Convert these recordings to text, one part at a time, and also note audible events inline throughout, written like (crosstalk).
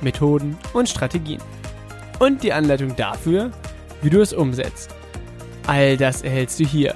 Methoden und Strategien. Und die Anleitung dafür, wie du es umsetzt. All das erhältst du hier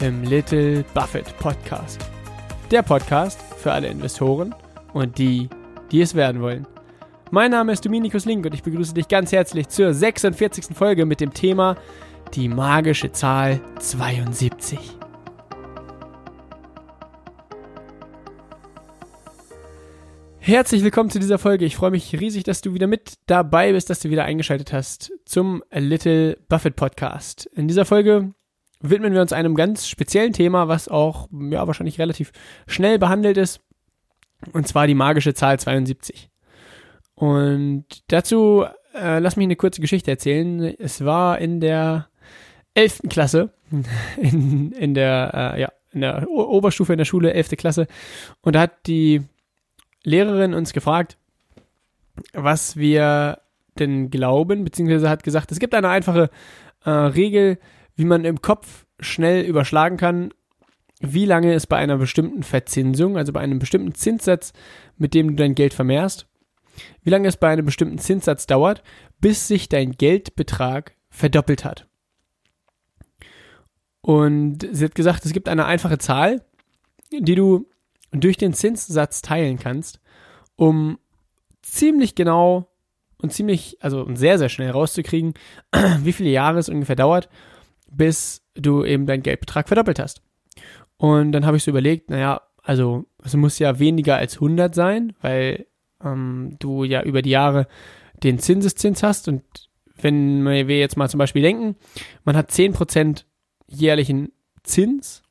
im Little Buffett Podcast. Der Podcast für alle Investoren und die, die es werden wollen. Mein Name ist Dominikus Link und ich begrüße dich ganz herzlich zur 46. Folge mit dem Thema die magische Zahl 72. Herzlich willkommen zu dieser Folge. Ich freue mich riesig, dass du wieder mit dabei bist, dass du wieder eingeschaltet hast zum Little Buffett Podcast. In dieser Folge widmen wir uns einem ganz speziellen Thema, was auch ja wahrscheinlich relativ schnell behandelt ist, und zwar die magische Zahl 72. Und dazu äh, lass mich eine kurze Geschichte erzählen. Es war in der 11. Klasse, (laughs) in, in der, äh, ja, in der Oberstufe in der Schule, 11. Klasse, und da hat die Lehrerin uns gefragt, was wir denn glauben, beziehungsweise hat gesagt, es gibt eine einfache äh, Regel, wie man im Kopf schnell überschlagen kann, wie lange es bei einer bestimmten Verzinsung, also bei einem bestimmten Zinssatz, mit dem du dein Geld vermehrst, wie lange es bei einem bestimmten Zinssatz dauert, bis sich dein Geldbetrag verdoppelt hat. Und sie hat gesagt, es gibt eine einfache Zahl, die du durch den Zinssatz teilen kannst, um ziemlich genau und ziemlich, also sehr, sehr schnell rauszukriegen, (clears throat) wie viele Jahre es ungefähr dauert, bis du eben deinen Geldbetrag verdoppelt hast. Und dann habe ich so überlegt, naja, also es muss ja weniger als 100 sein, weil ähm, du ja über die Jahre den Zinseszins hast und wenn wir jetzt mal zum Beispiel denken, man hat 10% jährlichen Zins,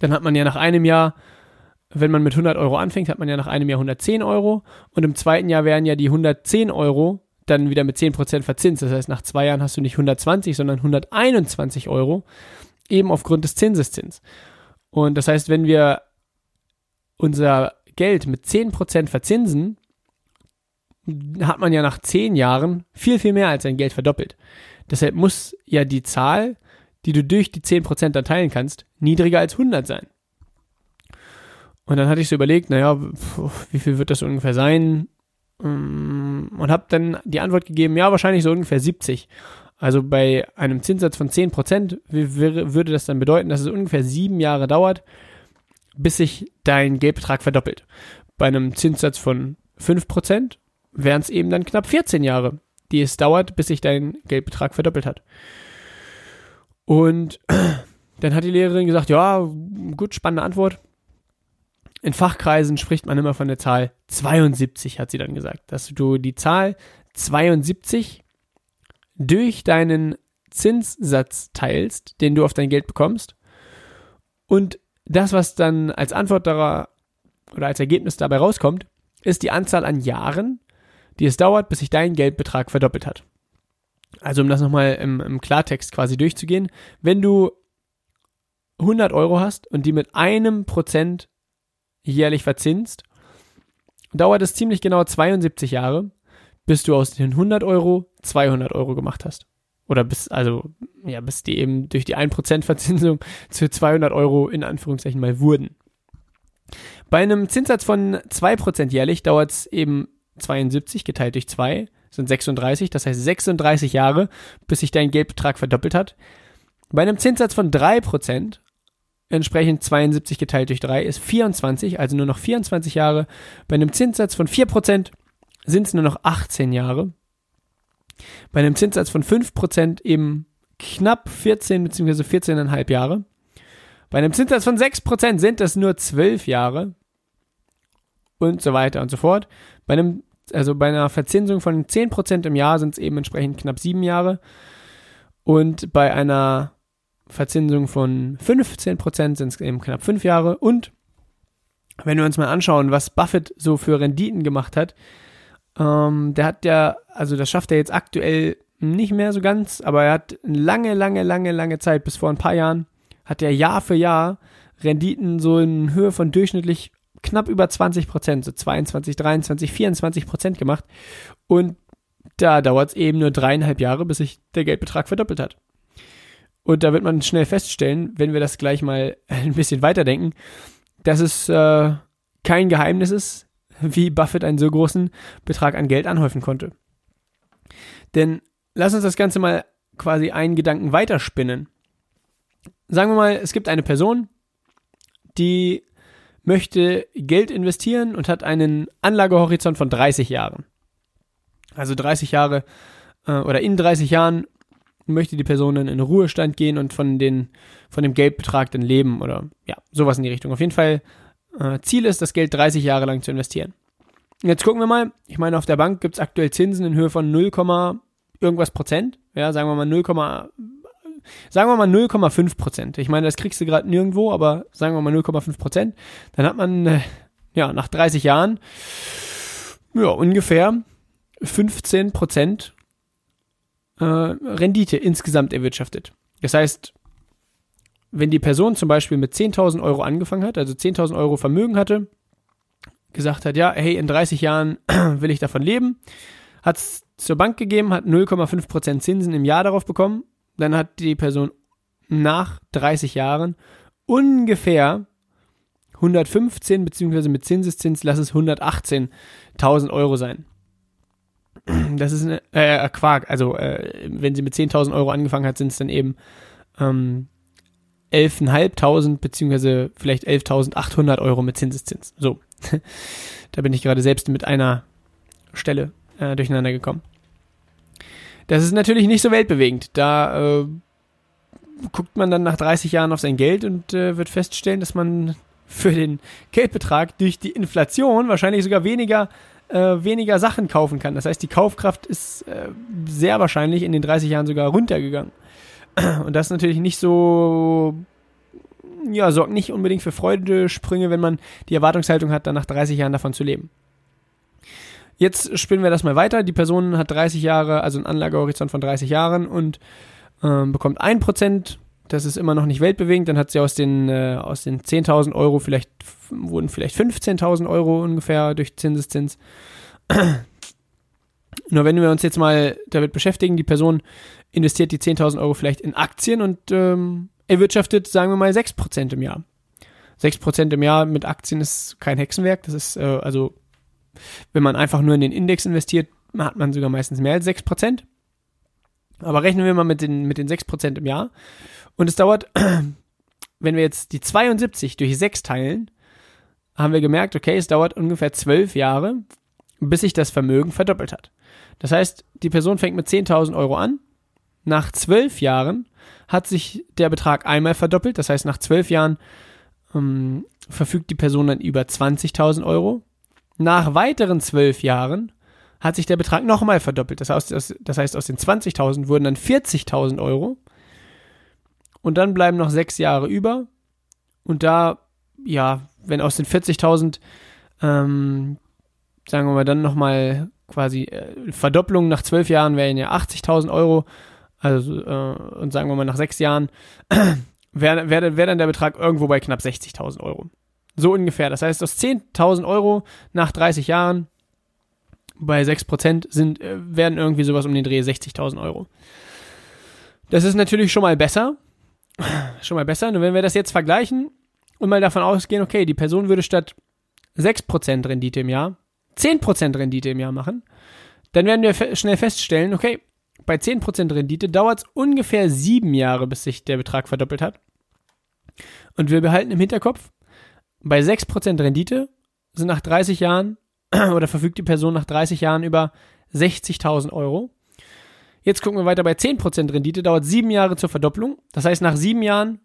dann hat man ja nach einem Jahr wenn man mit 100 Euro anfängt, hat man ja nach einem Jahr 110 Euro und im zweiten Jahr wären ja die 110 Euro dann wieder mit 10% verzinst. Das heißt, nach zwei Jahren hast du nicht 120, sondern 121 Euro, eben aufgrund des Zinseszins. Und das heißt, wenn wir unser Geld mit 10% verzinsen, hat man ja nach 10 Jahren viel, viel mehr als sein Geld verdoppelt. Deshalb muss ja die Zahl, die du durch die 10% dann teilen kannst, niedriger als 100 sein. Und dann hatte ich so überlegt, naja, wie viel wird das ungefähr sein? Ähm, und habe dann die Antwort gegeben, ja, wahrscheinlich so ungefähr 70. Also bei einem Zinssatz von 10% würde das dann bedeuten, dass es ungefähr sieben Jahre dauert, bis sich dein Geldbetrag verdoppelt. Bei einem Zinssatz von 5% wären es eben dann knapp 14 Jahre, die es dauert, bis sich dein Geldbetrag verdoppelt hat. Und (clears throat) dann hat die Lehrerin gesagt, ja, gut, spannende Antwort in Fachkreisen spricht man immer von der Zahl 72, hat sie dann gesagt, dass du die Zahl 72 durch deinen Zinssatz teilst, den du auf dein Geld bekommst. Und das, was dann als Antwort darauf oder als Ergebnis dabei rauskommt, ist die Anzahl an Jahren, die es dauert, bis sich dein Geldbetrag verdoppelt hat. Also um das nochmal im, im Klartext quasi durchzugehen, wenn du 100 Euro hast und die mit einem Prozent jährlich verzinst, dauert es ziemlich genau 72 Jahre, bis du aus den 100 Euro 200 Euro gemacht hast. Oder bis, also, ja, bis die eben durch die 1% Verzinsung (laughs) zu 200 Euro in Anführungszeichen mal wurden. Bei einem Zinssatz von 2% jährlich dauert es eben 72 geteilt durch 2 sind 36, das heißt 36 Jahre, bis sich dein Geldbetrag verdoppelt hat. Bei einem Zinssatz von 3% entsprechend 72 geteilt durch 3 ist 24, also nur noch 24 Jahre. Bei einem Zinssatz von 4% sind es nur noch 18 Jahre. Bei einem Zinssatz von 5% eben knapp 14 bzw. 14,5 Jahre. Bei einem Zinssatz von 6% sind es nur 12 Jahre. Und so weiter und so fort. Bei einem, also bei einer Verzinsung von 10% im Jahr sind es eben entsprechend knapp 7 Jahre. Und bei einer Verzinsung von 15% sind es eben knapp 5 Jahre. Und wenn wir uns mal anschauen, was Buffett so für Renditen gemacht hat, Ähm, der hat ja, also das schafft er jetzt aktuell nicht mehr so ganz, aber er hat lange, lange, lange, lange Zeit, bis vor ein paar Jahren, hat er Jahr für Jahr Renditen so in Höhe von durchschnittlich knapp über 20 Prozent, so 22, 23, 24 Prozent gemacht. Und da dauert es eben nur dreieinhalb Jahre, bis sich der Geldbetrag verdoppelt hat. Und da wird man schnell feststellen, wenn wir das gleich mal (laughs) ein bisschen weiterdenken, dass es äh, kein Geheimnis ist, wie Buffett einen so großen Betrag an Geld anhäufen konnte. Denn lass uns das Ganze mal quasi einen Gedanken weiterspinnen. Sagen wir mal, es gibt eine Person, die möchte Geld investieren und hat einen Anlagehorizont von 30 Jahren. Also 30 Jahre äh, oder in 30 Jahren möchte die Person dann in Ruhestand gehen und von, den, von dem Geldbetrag dann leben oder ja, sowas in die Richtung. Auf jeden Fall, äh, Ziel ist, das Geld 30 Jahre lang zu investieren. Jetzt gucken wir mal, ich meine, auf der Bank gibt es aktuell Zinsen in Höhe von 0, irgendwas Prozent. Ja, sagen wir mal 0, sagen wir mal 0,5 Prozent. Ich meine, das kriegst du gerade nirgendwo, aber sagen wir mal 0,5 Prozent. Dann hat man, äh, ja, nach 30 Jahren, ja, ungefähr 15 Prozent äh, Rendite insgesamt erwirtschaftet. Das heißt, wenn die Person zum Beispiel mit 10.000 Euro angefangen hat, also 10.000 Euro Vermögen hatte, gesagt hat, ja, hey, in 30 Jahren (clears throat) will ich davon leben, hat es zur Bank gegeben, hat 0,5% Zinsen im Jahr darauf bekommen, dann hat die Person nach 30 Jahren ungefähr 115 beziehungsweise mit Zinseszins lass es 118.000 Euro sein. (clears throat) Das ist eine, äh, Quark. Also, äh, wenn sie mit 10.000 Euro angefangen hat, sind es dann eben ähm, 11.500 beziehungsweise vielleicht 11.800 Euro mit Zinseszins. So. (laughs) da bin ich gerade selbst mit einer Stelle äh, durcheinander gekommen. Das ist natürlich nicht so weltbewegend. Da äh, guckt man dann nach 30 Jahren auf sein Geld und äh, wird feststellen, dass man für den Geldbetrag durch die Inflation wahrscheinlich sogar weniger äh, weniger Sachen kaufen kann. Das heißt, die Kaufkraft ist äh, sehr wahrscheinlich in den 30 Jahren sogar runtergegangen. (clears throat) Und das ist natürlich nicht so, ja, sorgt nicht unbedingt für Freudesprünge, wenn man die Erwartungshaltung hat, dann nach 30 Jahren davon zu leben. Jetzt spinnen wir das mal weiter. Die Person hat 30 Jahre, also einen Anlagehorizont von 30 Jahren und ähm, bekommt 1%. Das ist immer noch nicht weltbewegend. Dann hat sie aus den, äh, aus den 10.000 Euro vielleicht, wurden vielleicht 15.000 Euro ungefähr durch Zinseszins. (clears throat) Nur wenn wir uns jetzt mal damit beschäftigen, die Person investiert die 10.000 Euro vielleicht in Aktien und ähm, erwirtschaftet, sagen wir mal, 6% im Jahr. 6% im Jahr mit Aktien ist kein Hexenwerk. Das ist, äh, also, wenn man einfach nur in den Index investiert, hat man sogar meistens mehr als 6%. Aber rechnen wir mal mit den, mit den 6% im Jahr. Und es dauert, (clears throat) wenn wir jetzt die 72 durch 6 teilen, haben wir gemerkt, okay, es dauert ungefähr 12 Jahre, bis sich das Vermögen verdoppelt hat. Das heißt, die Person fängt mit 10.000 Euro an. Nach 12 Jahren hat sich der Betrag einmal verdoppelt. Das heißt, nach 12 Jahren ähm, verfügt die Person dann über 20.000 Euro. Nach weiteren 12 Jahren hat sich der Betrag nochmal verdoppelt. Das heißt, das heißt, aus den 20.000 wurden dann 40.000 Euro. Und dann bleiben noch sechs Jahre über. Und da, ja, wenn aus den 40.000, ähm, sagen wir mal, dann nochmal quasi äh, Verdopplung nach zwölf Jahren wären ja 80.000 Euro. Also, äh, und sagen wir mal nach sechs Jahren (clears throat) wäre wär, wär dann der Betrag irgendwo bei knapp 60.000 Euro. So ungefähr. Das heißt, aus 10.000 Euro nach 30 Jahren bei 6% sind, äh, werden irgendwie sowas um den Dreh 60.000 Euro. Das ist natürlich schon mal besser. Schon mal besser. Nur wenn wir das jetzt vergleichen und mal davon ausgehen, okay, die Person würde statt 6% Rendite im Jahr 10% Rendite im Jahr machen, dann werden wir schnell feststellen, okay, bei 10% Rendite dauert es ungefähr sieben Jahre, bis sich der Betrag verdoppelt hat. Und wir behalten im Hinterkopf, bei 6% Rendite sind nach 30 Jahren (clears throat) oder verfügt die Person nach 30 Jahren über 60.000 Euro. Jetzt gucken wir weiter bei 10% Rendite, dauert sieben Jahre zur Verdopplung. Das heißt, nach sieben Jahren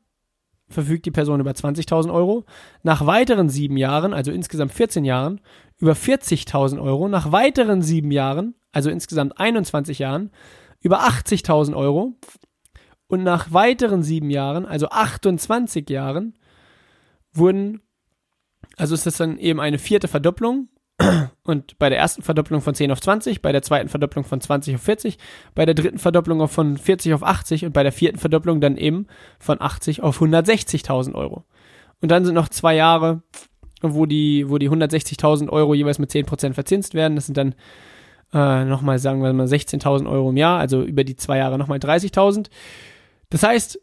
verfügt die Person über 20.000 Euro. Nach weiteren sieben Jahren, also insgesamt 14 Jahren, über 40.000 Euro. Nach weiteren sieben Jahren, also insgesamt 21 Jahren, über 80.000 Euro. Und nach weiteren sieben Jahren, also 28 Jahren, wurden, also ist das dann eben eine vierte Verdopplung, Und bei der ersten Verdopplung von 10 auf 20, bei der zweiten Verdopplung von 20 auf 40, bei der dritten Verdopplung von 40 auf 80 und bei der vierten Verdopplung dann eben von 80 auf 160.000 Euro. Und dann sind noch zwei Jahre, wo die, wo die 160.000 Euro jeweils mit 10% verzinst werden. Das sind dann äh, nochmal, sagen wir mal, 16.000 Euro im Jahr, also über die zwei Jahre nochmal 30.000. Das heißt,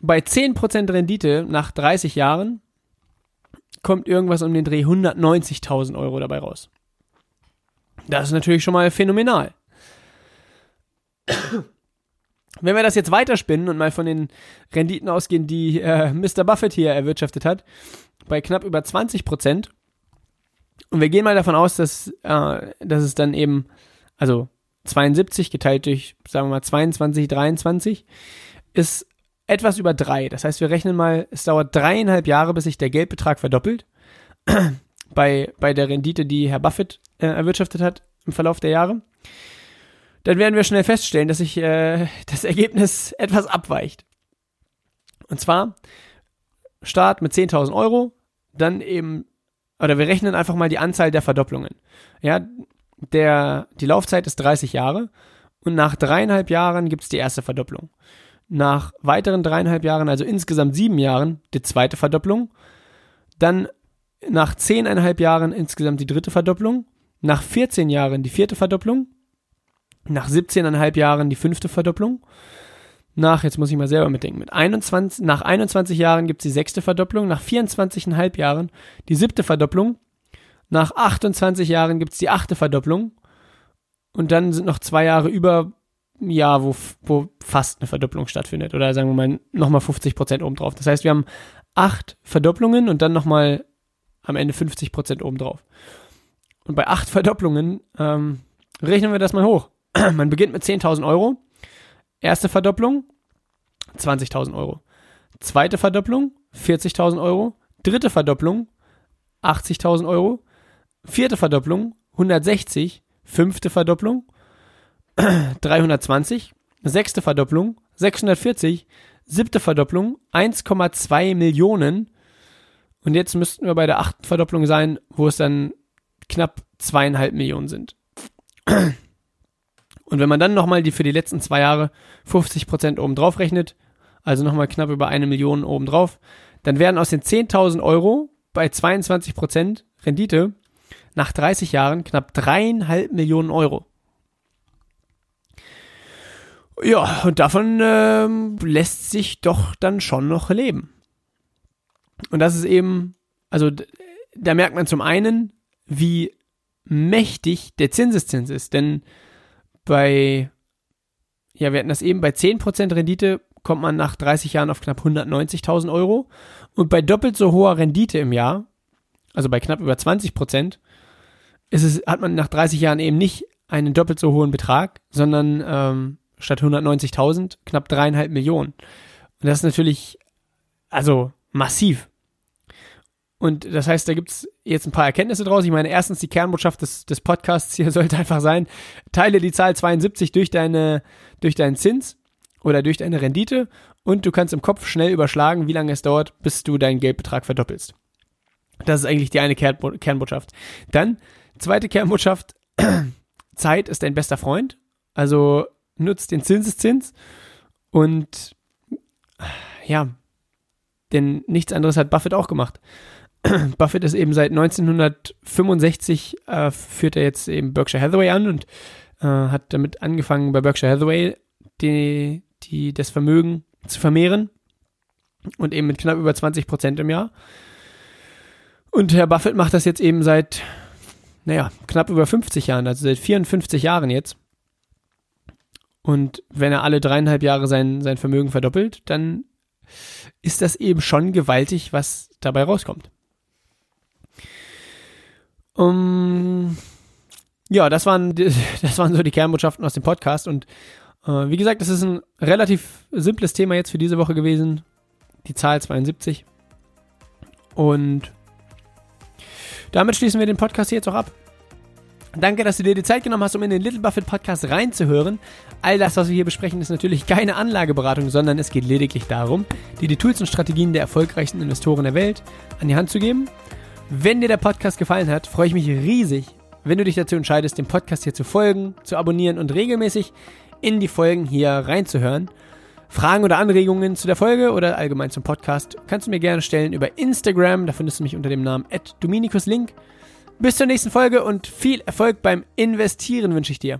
bei 10% Rendite nach 30 Jahren kommt irgendwas um den Dreh 190.000 Euro dabei raus. Das ist natürlich schon mal phänomenal. Wenn wir das jetzt weiterspinnen und mal von den Renditen ausgehen, die äh, Mr. Buffett hier erwirtschaftet hat, bei knapp über 20 Prozent, und wir gehen mal davon aus, dass, äh, dass es dann eben, also 72 geteilt durch, sagen wir mal, 22, 23, ist etwas über drei. Das heißt, wir rechnen mal, es dauert dreieinhalb Jahre, bis sich der Geldbetrag verdoppelt. (clears throat) bei, bei der Rendite, die Herr Buffett äh, erwirtschaftet hat im Verlauf der Jahre. Dann werden wir schnell feststellen, dass sich äh, (laughs) das Ergebnis (laughs) etwas abweicht. Und zwar Start mit 10.000 Euro, dann eben, oder wir rechnen einfach mal die Anzahl der Verdopplungen. Ja, der, die Laufzeit ist 30 Jahre und nach dreieinhalb Jahren gibt es die erste Verdopplung nach weiteren dreieinhalb Jahren, also insgesamt sieben Jahren, die zweite Verdopplung. Dann nach zehneinhalb Jahren insgesamt die dritte Verdopplung. Nach 14 Jahren die vierte Verdopplung. Nach 17,5 Jahren die fünfte Verdopplung. Nach, jetzt muss ich mal selber mitdenken, mit 21, nach 21 Jahren gibt es die sechste Verdopplung. Nach 24,5 Jahren die siebte Verdopplung. Nach 28 Jahren gibt es die achte Verdopplung. Und dann sind noch zwei Jahre über Jahr, wo, wo fast eine Verdopplung stattfindet. Oder sagen wir mal nochmal 50 Prozent obendrauf. Das heißt, wir haben acht Verdopplungen und dann nochmal am Ende 50 Prozent obendrauf. Und bei acht Verdopplungen ähm, rechnen wir das mal hoch. (clears throat) Man beginnt mit 10.000 Euro. Erste Verdopplung 20.000 Euro. Zweite Verdopplung 40.000 Euro. Dritte Verdopplung 80.000 Euro. Vierte Verdopplung 160. Fünfte Verdopplung 320, sechste Verdopplung 640, siebte Verdopplung 1,2 Millionen und jetzt müssten wir bei der achten Verdopplung sein, wo es dann knapp zweieinhalb Millionen sind. Und wenn man dann nochmal die für die letzten zwei Jahre 50 Prozent obendrauf rechnet, also nochmal knapp über eine Million obendrauf, dann werden aus den 10.000 Euro bei 22 Prozent Rendite nach 30 Jahren knapp dreieinhalb Millionen Euro. Ja, und davon ähm, lässt sich doch dann schon noch leben. Und das ist eben, also da merkt man zum einen, wie mächtig der Zinseszins ist. Denn bei, ja, wir hatten das eben, bei 10% Rendite kommt man nach 30 Jahren auf knapp 190.000 Euro. Und bei doppelt so hoher Rendite im Jahr, also bei knapp über 20 Prozent, ist es, hat man nach 30 Jahren eben nicht einen doppelt so hohen Betrag, sondern ähm, statt 190.000 knapp dreieinhalb Millionen. Und das ist natürlich, also massiv. Und das heißt, da gibt es jetzt ein paar Erkenntnisse draus. Ich meine, erstens die Kernbotschaft des, des Podcasts hier (laughs) sollte einfach sein, teile die Zahl 72 durch, deine, durch deinen Zins oder durch deine Rendite und du kannst im Kopf schnell überschlagen, wie lange es dauert, bis du deinen Geldbetrag verdoppelst. Das ist eigentlich die eine Kernbotschaft. Dann, zweite Kernbotschaft, (clears throat) Zeit ist dein bester Freund. Also nutzt den Zinseszins und ja, denn nichts anderes hat Buffett auch gemacht. (clears throat) Buffett ist eben seit 1965 äh, führt er jetzt eben Berkshire Hathaway an und äh, hat damit angefangen bei Berkshire Hathaway die, die das Vermögen zu vermehren und eben mit knapp über 20 Prozent im Jahr. Und Herr Buffett macht das jetzt eben seit, naja, knapp über 50 Jahren, also seit 54 Jahren jetzt. Und wenn er alle dreieinhalb Jahre sein, sein Vermögen verdoppelt, dann ist das eben schon gewaltig, was dabei rauskommt. Um, ja, das waren, (laughs) das waren so die Kernbotschaften aus dem Podcast. Und äh, wie gesagt, das ist ein relativ simples Thema jetzt für diese Woche gewesen. Die Zahl 72. Und damit schließen wir den Podcast jetzt auch ab. Danke, dass du dir die Zeit genommen hast, um in den Little Buffett Podcast reinzuhören. All das, was wir hier besprechen, ist natürlich keine Anlageberatung, sondern es geht lediglich darum, dir die Tools und Strategien der erfolgreichsten Investoren der Welt an die Hand zu geben. Wenn dir der Podcast gefallen hat, freue ich mich riesig, wenn du dich dazu entscheidest, dem Podcast hier zu folgen, zu abonnieren und regelmäßig in die Folgen hier reinzuhören. Fragen oder Anregungen zu der Folge oder allgemein zum Podcast kannst du mir gerne stellen über Instagram. Da findest du mich unter dem Namen @dominikuslink. Bis zur nächsten Folge und viel Erfolg beim Investieren wünsche ich dir.